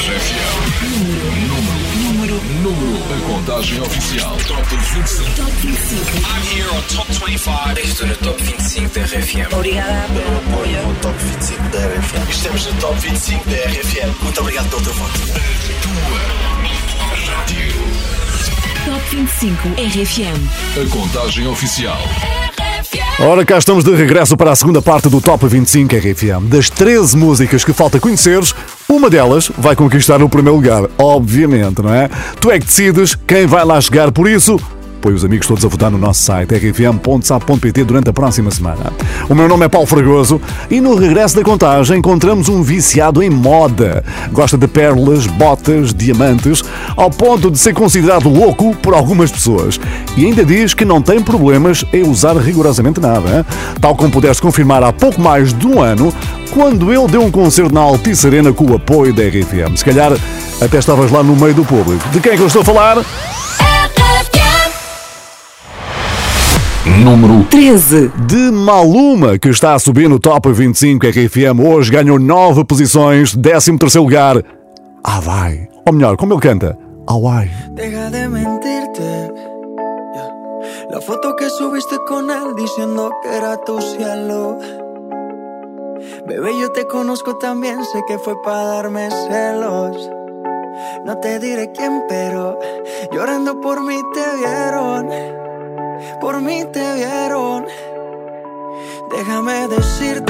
RFM. Número, número, número. A contagem oficial. Top 25. Top 25. I'm here on Top 25. Estou no Top 25 da RFM. Obrigada pelo apoio. no Top 25 da RFM. Estamos no Top 25 da RFM. Muito obrigado pelo teu voto. Tua rádio. Top 25 RFM. A contagem oficial. Ora, cá estamos de regresso para a segunda parte do Top 25 RFM. Das 13 músicas que falta conheceres, uma delas vai conquistar o primeiro lugar, obviamente, não é? Tu é que decides quem vai lá chegar, por isso, põe os amigos todos a votar no nosso site rfm.sap.pt durante a próxima semana. O meu nome é Paulo Fragoso e no regresso da contagem encontramos um viciado em moda. Gosta de pérolas, botas, diamantes, ao ponto de ser considerado louco por algumas pessoas. E ainda diz que não tem problemas em usar rigorosamente nada. Tal como pudeste confirmar há pouco mais de um ano, quando ele deu um concerto na Altice Arena com o apoio da RFM. Se calhar até estavas lá no meio do público. De quem é que eu estou a falar? Número 13. de Maluma, que está a subir no Top 25 RFM. Hoje ganhou 9 posições, 13 lugar. Ah, vai. Ou melhor, como ele canta? Ah, vai. Deja de mentirte. Yeah. La foto que subiste con él diciendo que era tu cielo. Bebé, yo te conozco también, sé que fue para darme celos. No te diré quién, pero llorando por mí te vieron. Por mí te vieron. Déjame decirte.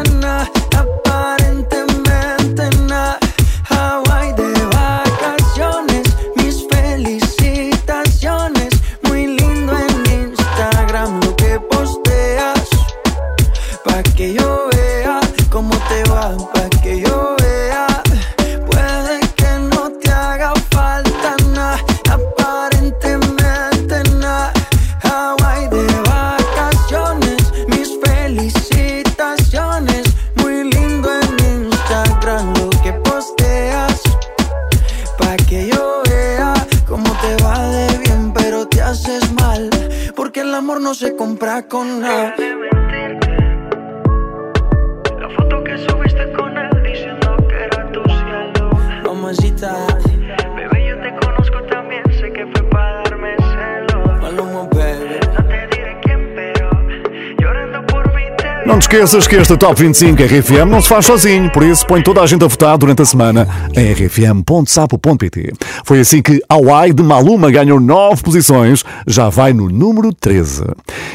esqueças que este Top 25 RFM não se faz sozinho, por isso põe toda a gente a votar durante a semana em rfm.sapo.pt. Foi assim que Hawaii de Maluma ganhou 9 posições, já vai no número 13.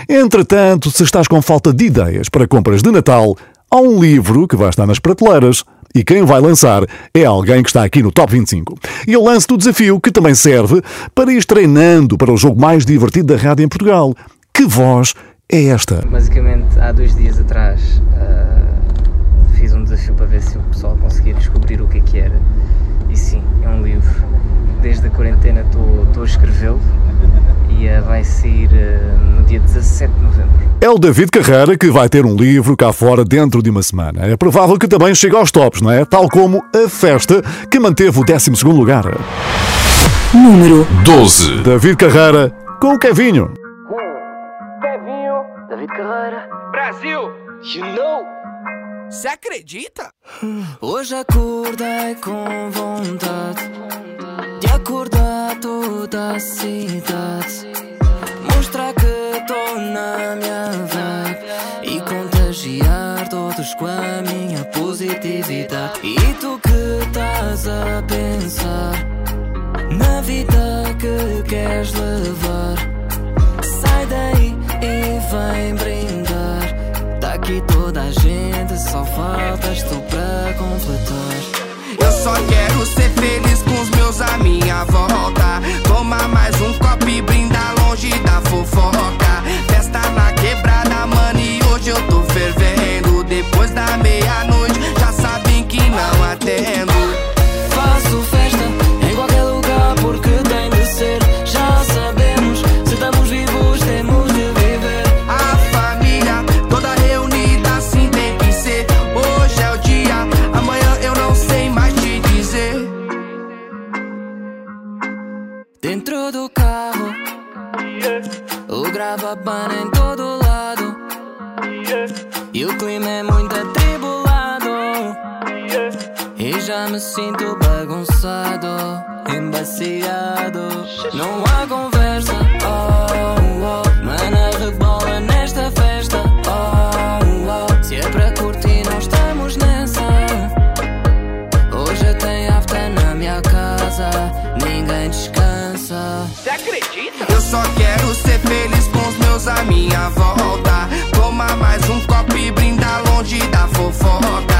Entretanto, se estás com falta de ideias para compras de Natal, há um livro que vai estar nas prateleiras. E quem vai lançar é alguém que está aqui no Top 25. E eu lanço-te o desafio que também serve para ir treinando para o jogo mais divertido da rádio em Portugal. Que voz é esta? Basicamente, há dois dias atrás ah, fiz um desafio para ver se o pessoal conseguia descobrir o que é que era. E sim, é um livro. Desde a quarentena estou a escrevê-lo e uh, vai sair uh, no dia 17 de novembro. É o David Carreira que vai ter um livro cá fora dentro de uma semana. É provável que também chegue aos tops, não é? Tal como A Festa, que manteve o 12 lugar. Número 12. David Carreira com o Kevinho. Brasil, you know. Você acredita? Hoje acordei com vontade de acordar toda a cidade. Mostrar que estou na minha vibe e contagiar todos com a minha positividade. E tu que estás a pensar na vida que queres levar, vem brindar. Tá aqui toda a gente, só faltas tu para completar. Eu só quero ser feliz com os meus à minha volta. Toma mais gravabana em todo lado. E o clima é muito atribulado. E já me sinto bagunçado, embaciado. Não há conversa, oh, oh. À minha volta. Toma mais um copo e brinda longe da fofoca.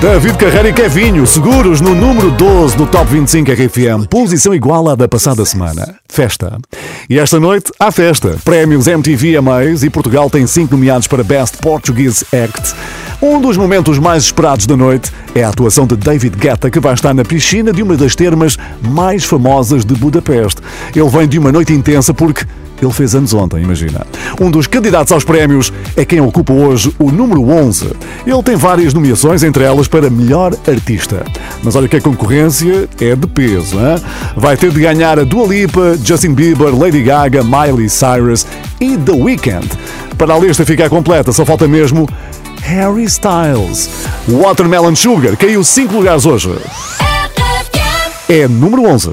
David Carreira e Kevinho, seguros no número 12 do Top 25 RFM, posição igual à da passada semana. Festa. E esta noite, há festa. Prémios MTV Amaze e Portugal tem 5 nomeados para Best Portuguese Act. Um dos momentos mais esperados da noite é a atuação de David Guetta, que vai estar na piscina de uma das termas mais famosas de Budapeste. Ele vem de uma noite intensa porque ele fez anos ontem, imagina. Um dos candidatos aos prémios é quem ocupa hoje o número 11. Ele tem várias nomeações, entre elas para melhor artista. Mas olha que a concorrência é de peso, hein? Vai ter de ganhar a Dua Lipa, Justin Bieber, Lady Gaga, Miley Cyrus e The Weeknd. Para a lista ficar completa, só falta mesmo Harry Styles. Watermelon Sugar caiu 5 lugares hoje. É número 11.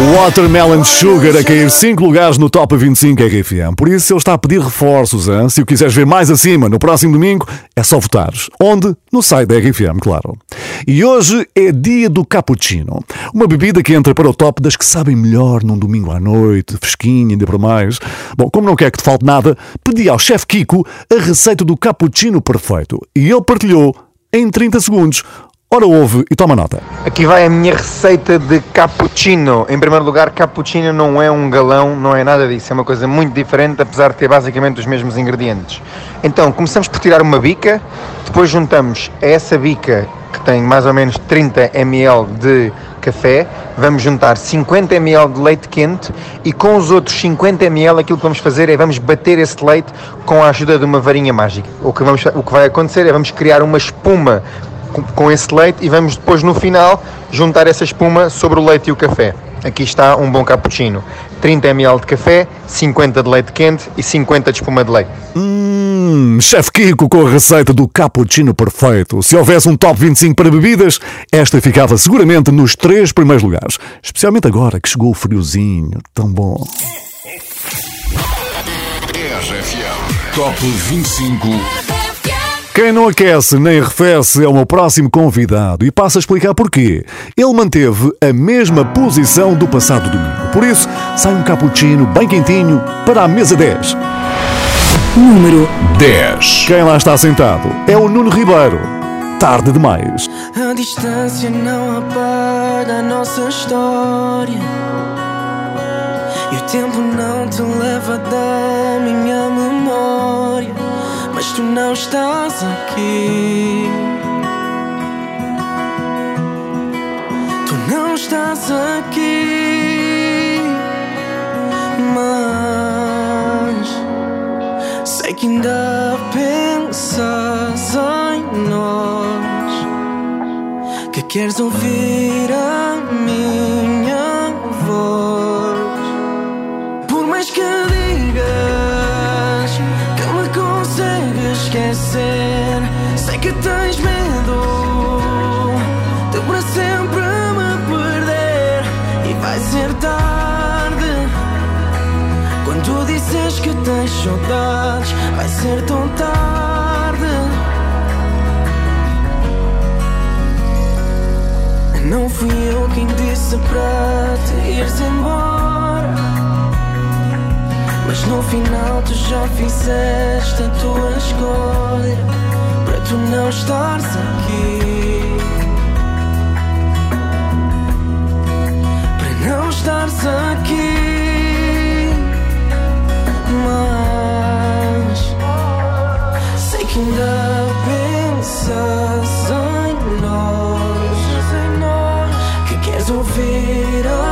Watermelon Sugar a cair 5 lugares no Top 25 RFM. Por isso ele está a pedir reforços. Hein? Se o quiseres ver mais acima no próximo domingo, é só votares. Onde? No site da RFM, claro. E hoje é dia do cappuccino. Uma bebida que entra para o top das que sabem melhor num domingo à noite, fresquinha ainda para mais. Bom, como não quer que te falte nada, pedi ao chefe Kiko a receita do cappuccino perfeito. E ele partilhou em 30 segundos. Ora, ouve e toma nota. Aqui vai a minha receita de cappuccino. Em primeiro lugar, cappuccino não é um galão, não é nada disso. É uma coisa muito diferente, apesar de ter basicamente os mesmos ingredientes. Então, começamos por tirar uma bica, depois juntamos a essa bica, que tem mais ou menos 30 ml de café, vamos juntar 50 ml de leite quente e com os outros 50 ml aquilo que vamos fazer é vamos bater esse leite com a ajuda de uma varinha mágica. O que, vamos, o que vai acontecer é vamos criar uma espuma com, com esse leite e vamos depois no final juntar essa espuma sobre o leite e o café. Aqui está um bom cappuccino. 30 ml de café, 50 de leite quente e 50 de espuma de leite. Hum, chefe Kiko com a receita do cappuccino perfeito. Se houvesse um top 25 para bebidas, esta ficava seguramente nos três primeiros lugares. Especialmente agora que chegou o friozinho. Tão bom. RFM Top 25 Quem não aquece nem arrefece é o meu próximo convidado e passo a explicar porquê. Ele manteve a mesma posição do passado domingo. Por isso, sai um cappuccino bem quentinho para a mesa 10. Número 10 Quem lá está sentado é o Nuno Ribeiro. Tarde demais. A distância não apaga a nossa história. E o tempo não te leva da minha memória. Mas tu não estás aqui. Tu não estás aqui. Mas sei que ainda pensas em nós que queres ouvir a minha quem disse para te ires embora. Mas no final tu já fizeste a tua escolha para tu não estares aqui. Para não estares aqui. Mas sei que ainda pensas. ouvir. Oh.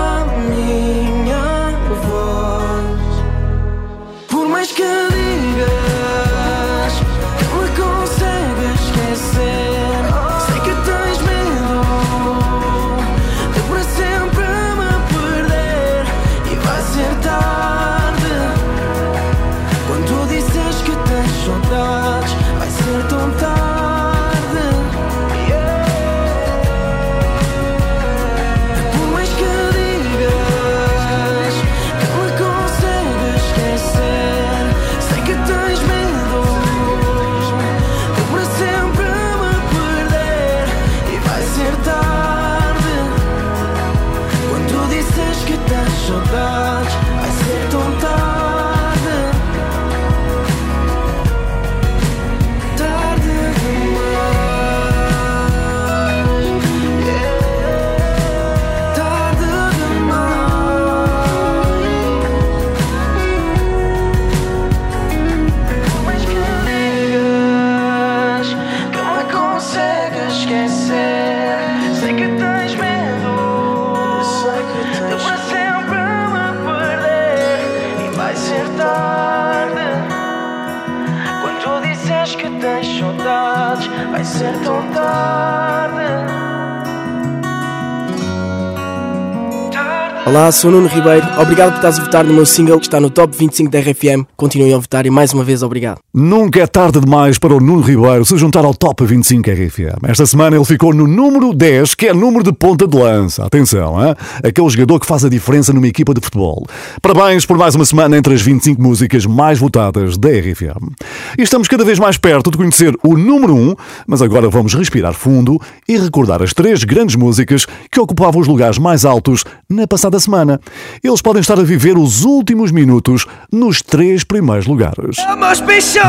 Olá, sou Nuno Ribeiro. Obrigado por estás a votar no meu single que está no top 25 da RFM. Continuem a votar e mais uma vez obrigado. Nunca é tarde demais para o Nuno Ribeiro se juntar ao top 25 RFM. Esta semana ele ficou no número 10, que é número de ponta de lança. Atenção, hein? aquele jogador que faz a diferença numa equipa de futebol. Parabéns por mais uma semana entre as 25 músicas mais votadas da RFM. E estamos cada vez mais perto de conhecer o número 1, mas agora vamos respirar fundo e recordar as três grandes músicas que ocupavam os lugares mais altos na passada da semana. Eles podem estar a viver os últimos minutos nos três primeiros lugares.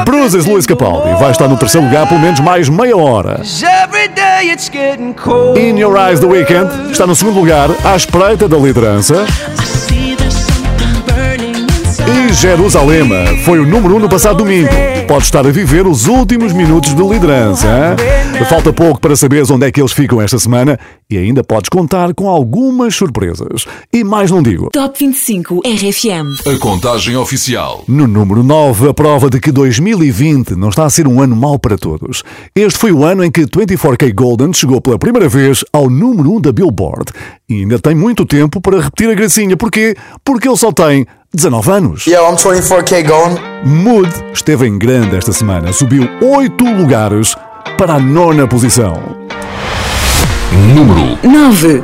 Bruises Luís Capaldi vai estar no terceiro lugar pelo menos mais meia hora. In Your Eyes The Weekend está no segundo lugar, à espreita da liderança. Jerusalema foi o número 1 um no passado domingo. Pode estar a viver os últimos minutos de liderança. Hein? Falta pouco para saberes onde é que eles ficam esta semana e ainda podes contar com algumas surpresas. E mais não digo. Top 25 RFM. A contagem oficial. No número 9, a prova de que 2020 não está a ser um ano mau para todos. Este foi o ano em que 24K Golden chegou pela primeira vez ao número 1 da Billboard. E ainda tem muito tempo para repetir a gracinha. Porquê? Porque ele só tem 19 anos. Yo, I'm 24K Golden. Mood esteve em grande esta semana. Subiu 8 lugares para a nona posição. Número 9.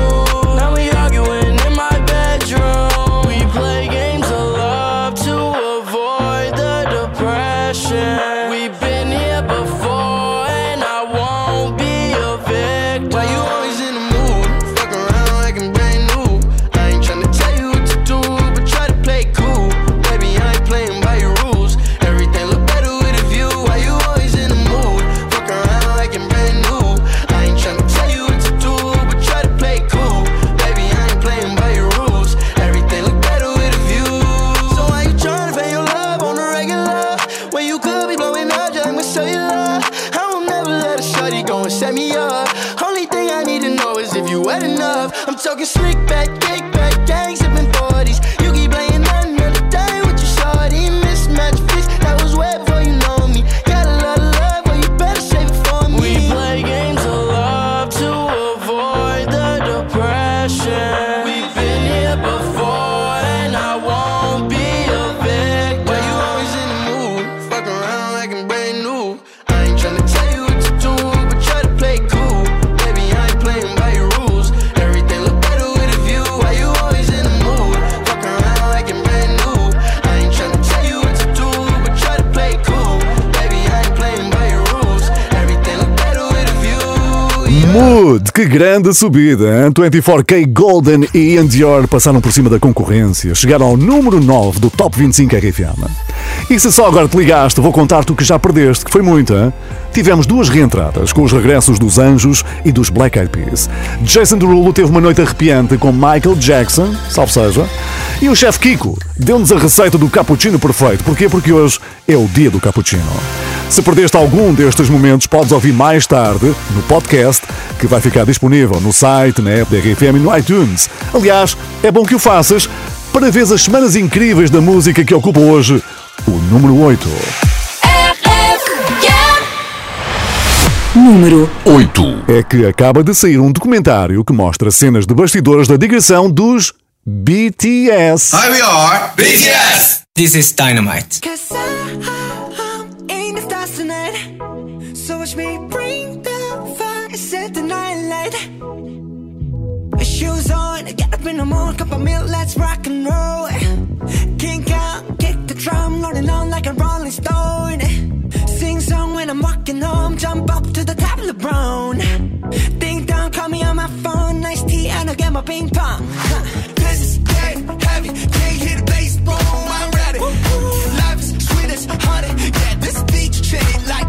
Mood, que grande subida! Hein? 24K Golden e Ian Dior passaram por cima da concorrência, chegaram ao número 9 do Top 25 RFM. E se só agora te ligaste, vou contar-te o que já perdeste, que foi muito, hein? Tivemos duas reentradas, com os regressos dos Anjos e dos Black Eyed Peas. Jason Derulo teve uma noite arrepiante com Michael Jackson, salve seja, e o chefe Kiko deu-nos a receita do cappuccino perfeito. Porquê? Porque hoje é o dia do cappuccino. Se perdeste algum destes momentos, podes ouvir mais tarde no podcast, que vai ficar disponível no site, na app da RFM e no iTunes. Aliás, é bom que o faças para ver as semanas incríveis da música que ocupa hoje o número 8. Número 8. É que acaba de sair um documentário que mostra cenas de bastidores da digressão dos BTS. Here we are, BTS! This is Dynamite. So watch me On, get up in the morning, cup of milk, let's rock and roll. Kink out, kick the drum, rolling on like a rolling stone. Sing song when I'm walking home, jump up to the top of the brown. Ding dong, call me on my phone, nice tea, and I'll get my ping pong. Huh. This is dead heavy, can't the bass, boom, I'm ready. Life is sweet as honey, yeah, this beach chain like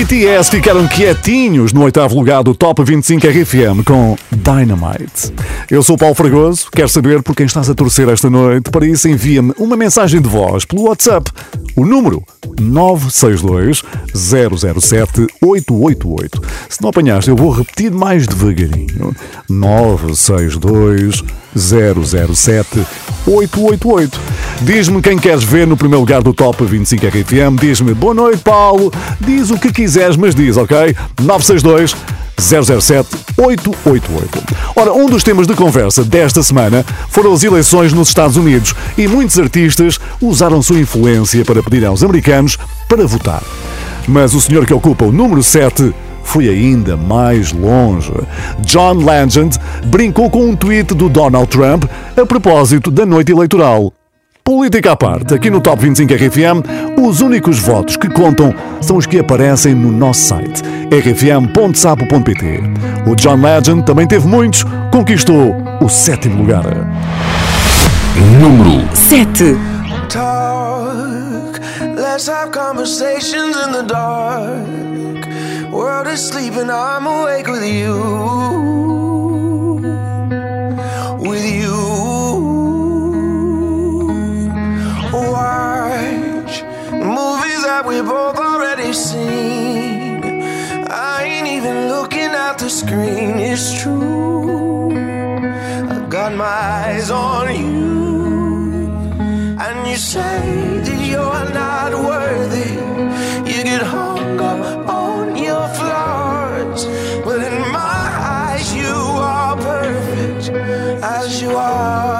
BTS ficaram quietinhos no oitavo lugar do Top 25 RFM com Dynamite. Eu sou o Paulo Fragoso, quero saber por quem estás a torcer esta noite. Para isso, envia-me uma mensagem de voz pelo WhatsApp. O número 962 007 888. Se não apanhaste, eu vou repetir mais devagarinho. 962 007 888. Diz-me quem queres ver no primeiro lugar do Top 25 RFM. Diz-me boa noite, Paulo. Diz o que quiseres, mas diz, ok? 962 007 888. Ora, um dos temas de conversa desta semana foram as eleições nos Estados Unidos e muitos artistas usaram sua influência para pedir aos americanos para votar. Mas o senhor que ocupa o número 7 foi ainda mais longe. John Legend brincou com um tweet do Donald Trump a propósito da noite eleitoral. Política à parte, aqui no Top 25 RFM, os únicos votos que contam são os que aparecem no nosso site, rfm.sapo.pt. O John Legend também teve muitos, conquistou o sétimo lugar. Número 7. Talk, let's have conversations in the dark. World is sleeping, I'm awake with you. That we both already seen. I ain't even looking at the screen, it's true. I got my eyes on you. And you say that you're not worthy. You get hung up on your flaws. But in my eyes, you are perfect as you are.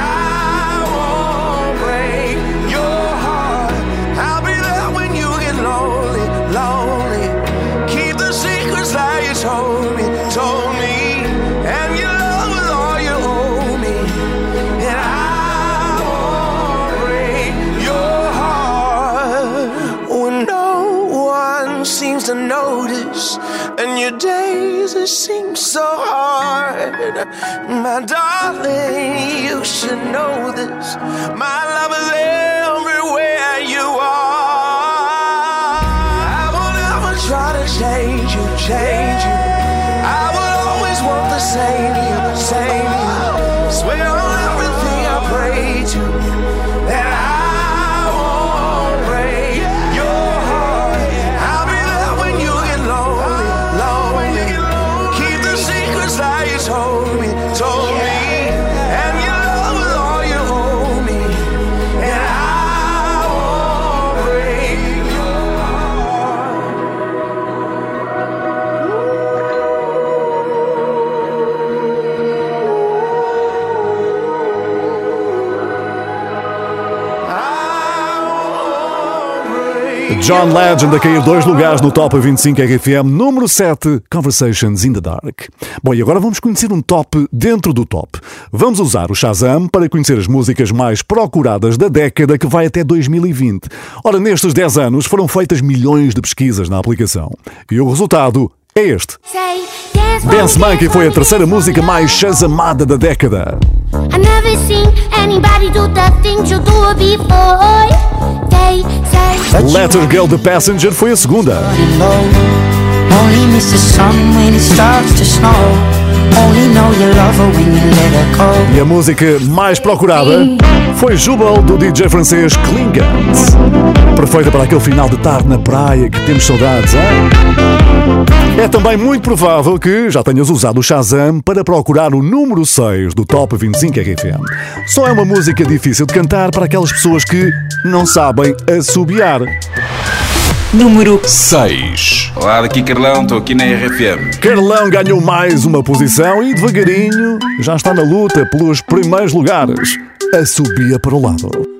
it seems so hard. My darling, you should know this. My John Legend a cair dois lugares no Top 25 RFM, número 7, Conversations in the Dark. Bom, e agora vamos conhecer um top dentro do top. Vamos usar o Shazam para conhecer as músicas mais procuradas da década que vai até 2020. Ora, nestes 10 anos foram feitas milhões de pesquisas na aplicação. E o resultado é este. Dance Monkey foi a terceira música mais shazamada da década. Letter Girl The Passenger foi a segunda. E a música mais procurada foi Jubal do DJ francês Klingans. Perfeita para aquele final de tarde na praia que temos saudades, hein? É também muito provável que já tenhas usado o Shazam para procurar o número 6 do Top 25 RFM. Só é uma música difícil de cantar para aquelas pessoas que não sabem assobiar. Número 6. Olá, daqui Carlão, estou aqui na RFM. Carlão ganhou mais uma posição e devagarinho já está na luta pelos primeiros lugares. A subia para o lado.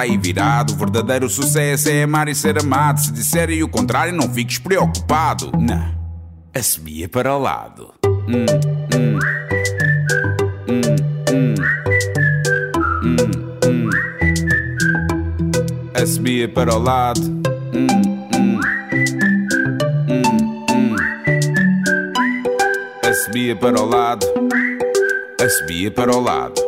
aí virado. O verdadeiro sucesso é amar e ser amado. Se disserem o contrário, não fiques preocupado. Não, assobia para o lado. Hum, hum. Assobia para o lado. Hum, hum. Hum. Assobia para o lado. Assobia para o lado.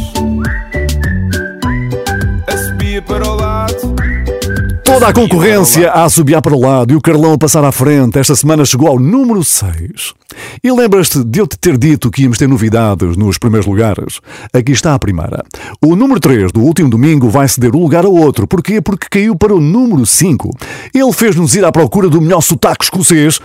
para o lado. Toda a concorrência a assobiar para o lado e o Carlão a passar à frente. Esta semana chegou ao número 6. E lembras-te de eu te ter dito que íamos ter novidades nos primeiros lugares? Aqui está a primeira. O número 3 do último domingo vai ceder o lugar a outro. Porquê? Porque caiu para o número 5. Ele fez-nos ir à procura do melhor sotaque escocês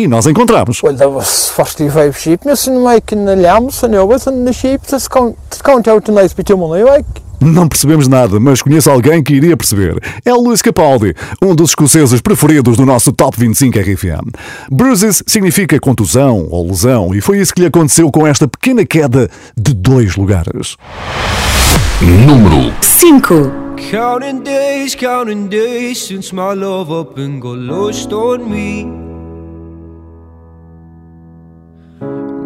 e nós encontramos. Well, that was 45 sheep. Missing making the lambs and over and the sheep to count, to count out the nice bit of money, like. Não percebemos nada, mas conheço alguém que iria perceber. É o Luís Capaldi, um dos escoceses preferidos do nosso Top 25 RFM. Bruises significa contusão ou lesão, e foi isso que lhe aconteceu com esta pequena queda de dois lugares. Número 5. Counting days, counting days since my love up and got lost on me.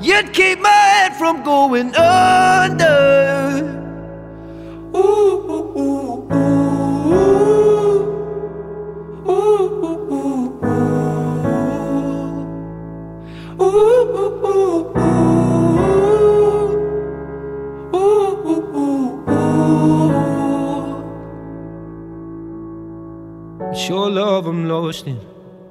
You'd keep my head from going under. Ooh, ooh, your love I'm lost in.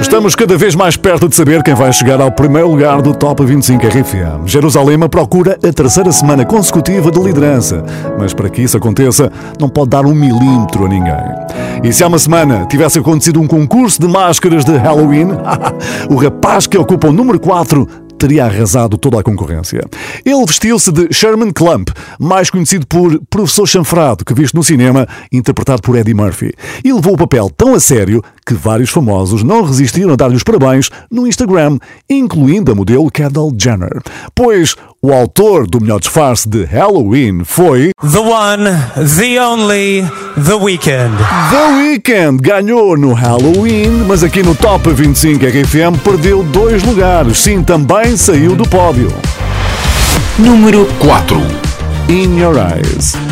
Estamos cada vez mais perto de saber quem vai chegar ao primeiro lugar do Top 25 RFM. Jerusalém procura a terceira semana consecutiva de liderança, mas para que isso aconteça, não pode dar um milímetro a ninguém. E se há uma semana tivesse acontecido um concurso de máscaras de Halloween, o rapaz que ocupa o número 4 teria arrasado toda a concorrência. Ele vestiu-se de Sherman Clump, mais conhecido por Professor Chanfrado, que viste no cinema, interpretado por Eddie Murphy. E levou o papel tão a sério que vários famosos não resistiram a dar-lhe os parabéns no Instagram, incluindo a modelo Kendall Jenner. Pois o autor do melhor disfarce de Halloween foi. The one, the only, The Weeknd. The Weeknd ganhou no Halloween, mas aqui no Top 25 RFM perdeu dois lugares. Sim, também saiu do pódio. Número 4. In Your Eyes.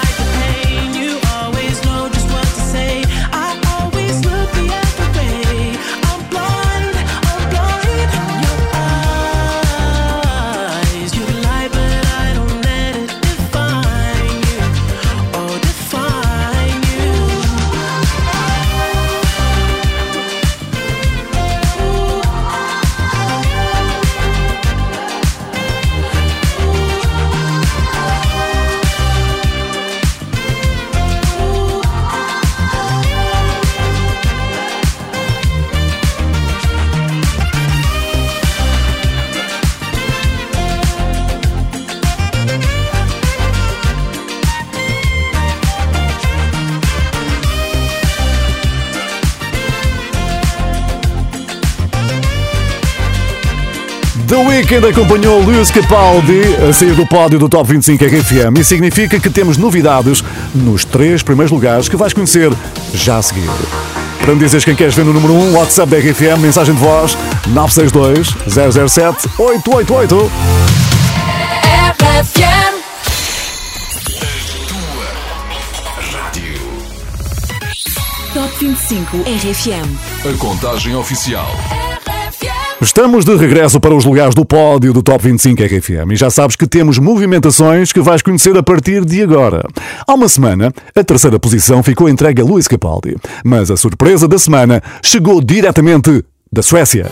The Weeknd acompanhou Luís Capaldi a sair do pódio do Top 25 RFM e significa que temos novidades nos três primeiros lugares que vais conhecer já a seguir. Para me dizeres quem queres ver no número 1, WhatsApp da RFM, mensagem de voz 962 007 888. RFM. Top 25 RFM. A contagem oficial. Estamos de regresso para os lugares do pódio do Top 25 RFM e já sabes que temos movimentações que vais conhecer a partir de agora. Há uma semana, a terceira posição ficou entregue a Luís Capaldi, mas a surpresa da semana chegou diretamente da Suécia.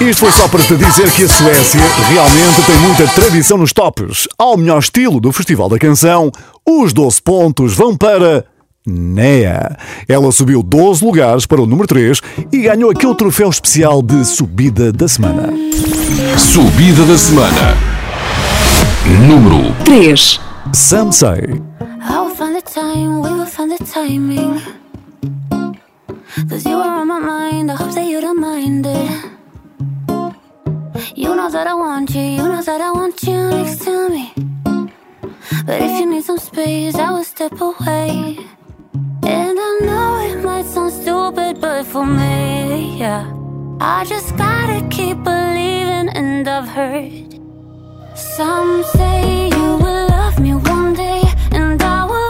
Isto foi só para te dizer que a Suécia realmente tem muita tradição nos tops. Ao melhor estilo do Festival da Canção, os 12 pontos vão para Nea. Ela subiu 12 lugares para o número 3 e ganhou aquele troféu especial de subida da semana. Subida da semana. Número 3. Some say. I will find the time, we will find the timing. Cause you are on my mind, I hope that you don't mind it. You know that I want you, you know that I want you next to me. But if you need some space, I will step away. And I know it might sound stupid, but for me, yeah. I just gotta keep believing, and I've heard some say you will love me one day, and I will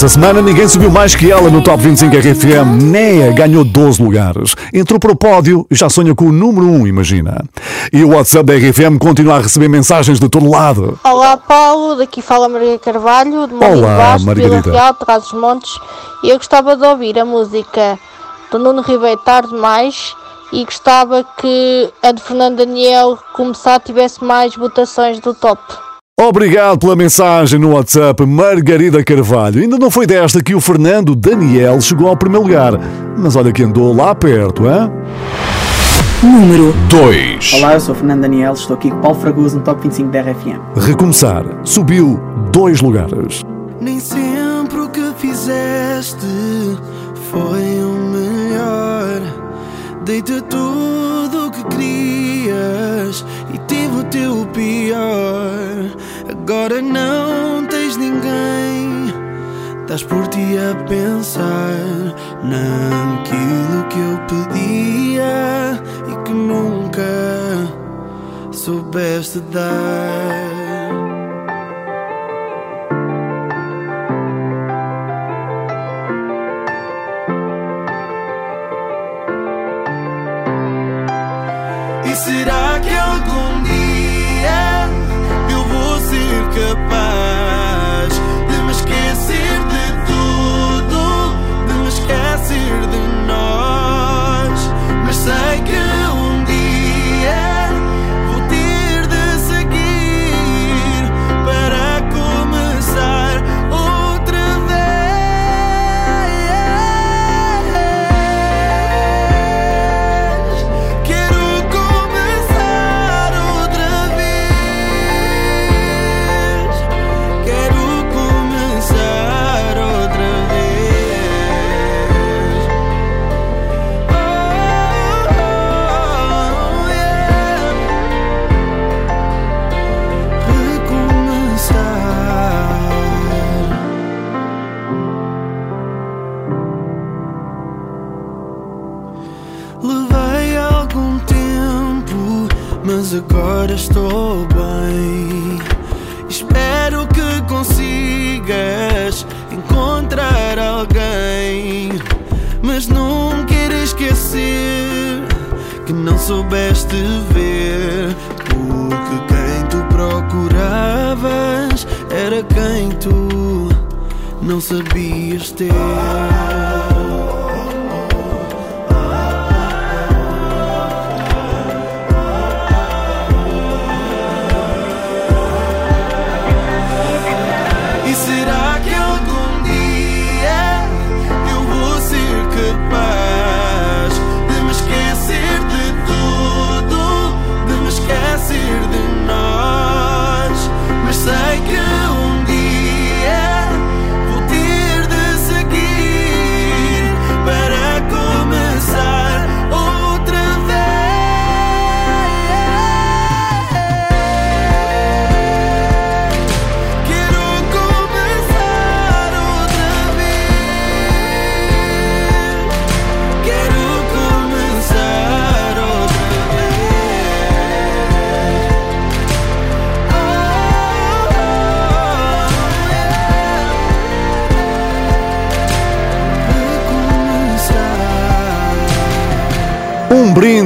Esta semana ninguém subiu mais que ela no Top 25 RFM. Nea ganhou 12 lugares. Entrou para o pódio e já sonha com o número 1, imagina. E o WhatsApp da RFM continua a receber mensagens de todo lado. Olá Paulo, daqui fala Maria Carvalho, de Moinho Olá, Baixo, Margarida. Vila Real, Trás dos Montes. E eu gostava de ouvir a música do Nuno Ribeiro Tarde Mais e gostava que a de Fernando Daniel começar tivesse mais votações do top. Obrigado pela mensagem no WhatsApp, Margarida Carvalho. Ainda não foi desta que o Fernando Daniel chegou ao primeiro lugar. Mas olha que andou lá perto, hein? Número 2. Olá, eu sou o Fernando Daniel, estou aqui com Paulo Fragoso no Top 25 da RFM. Recomeçar. Subiu dois lugares. Nem sempre o que fizeste foi o melhor. Dei-te tudo o que querias e tive o teu pior. Agora não tens ninguém. Estás por ti a pensar naquilo que eu pedia e que nunca soubeste dar. Ser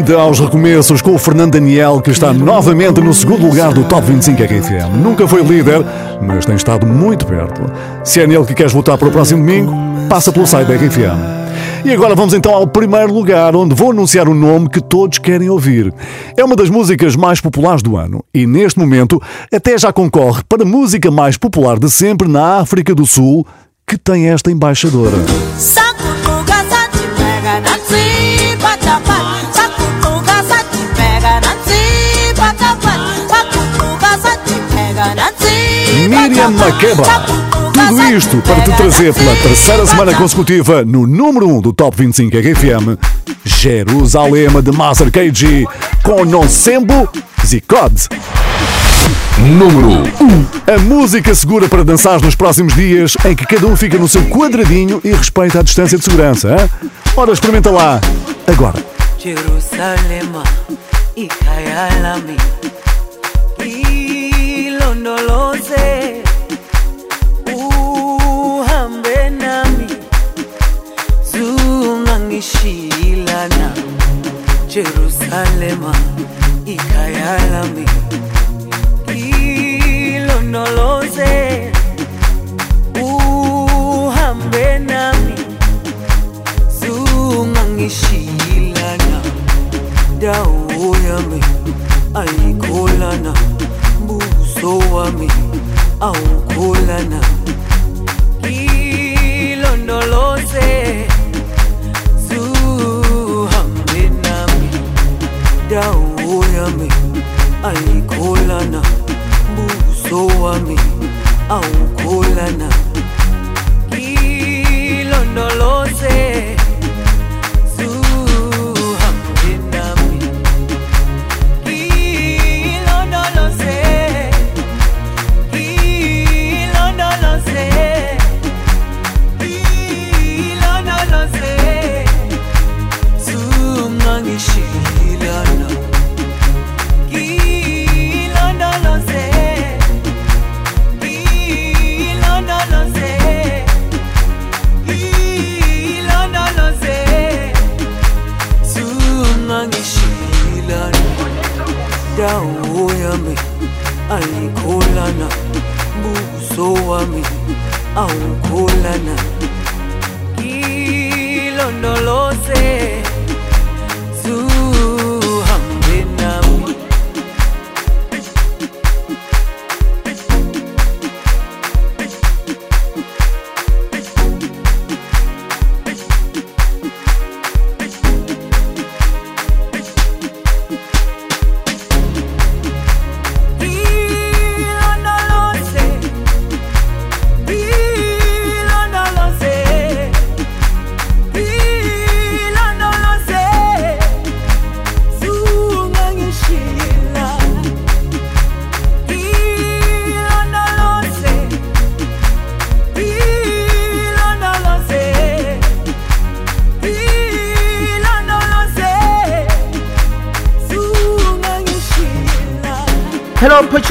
Brinde aos recomeços com o Fernando Daniel, que está novamente no segundo lugar do Top 25 RFM. Nunca foi líder, mas tem estado muito perto. Se é nele que queres votar para o próximo domingo, passa pelo site da RFM. E agora vamos então ao primeiro lugar, onde vou anunciar um nome que todos querem ouvir. É uma das músicas mais populares do ano e, neste momento, até já concorre para a música mais popular de sempre na África do Sul, que tem esta embaixadora. Sakutuka Miriam Makeba. Tudo isto para te trazer pela terceira semana consecutiva no número 1 do Top 25 RFM, Jerusalém de Master KG, com Nonsembo Zicode. Número 1. A música segura para dançar nos próximos dias, em que cada um fica no seu quadradinho e respeita a distância de segurança. Hein? Ora, experimenta lá, agora. Jerusalema ishilana jerusalema ikayalami. Ilondoloze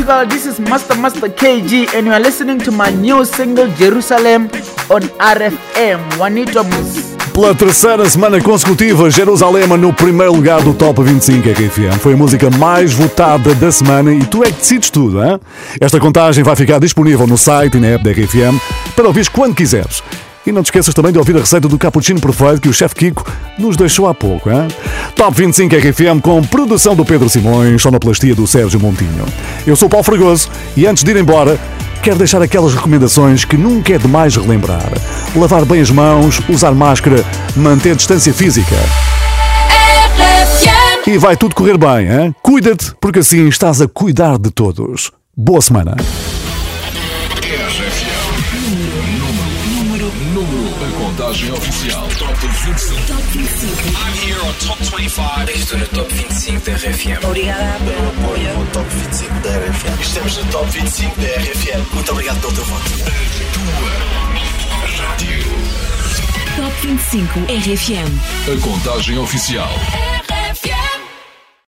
Portugal. This is Master Master KG, and you are listening to my new single Jerusalem on RFM. Juanito. Pela terceira semana consecutiva, Jerusalema no primeiro lugar do Top 25 RFM. Foi a música mais votada da semana e tu é que decides tudo, hein? Esta contagem vai ficar disponível no site e na app da RFM para ouvir quando quiseres. E não te esqueças também de ouvir a receita do cappuccino perfeito que o chefe Kiko nos deixou há pouco. Hein? Top 25 RFM com produção do Pedro Simões, sonoplastia do Sérgio Montinho. Eu sou o Paulo Fragoso e antes de ir embora, quero deixar aquelas recomendações que nunca é demais relembrar. Lavar bem as mãos, usar máscara, manter distância física. E vai tudo correr bem, hein? Cuida-te, porque assim estás a cuidar de todos. Boa semana. Contagem oficial. Top 25. Top 25. I'm here on Top 25. Estou no Top 25 da RFM. Obrigada pelo apoio. No Top 25 da RFM. Estamos no Top 25 da RFM. Muito obrigado pelo teu voto. Rádio. Top 25 RFM. A contagem oficial.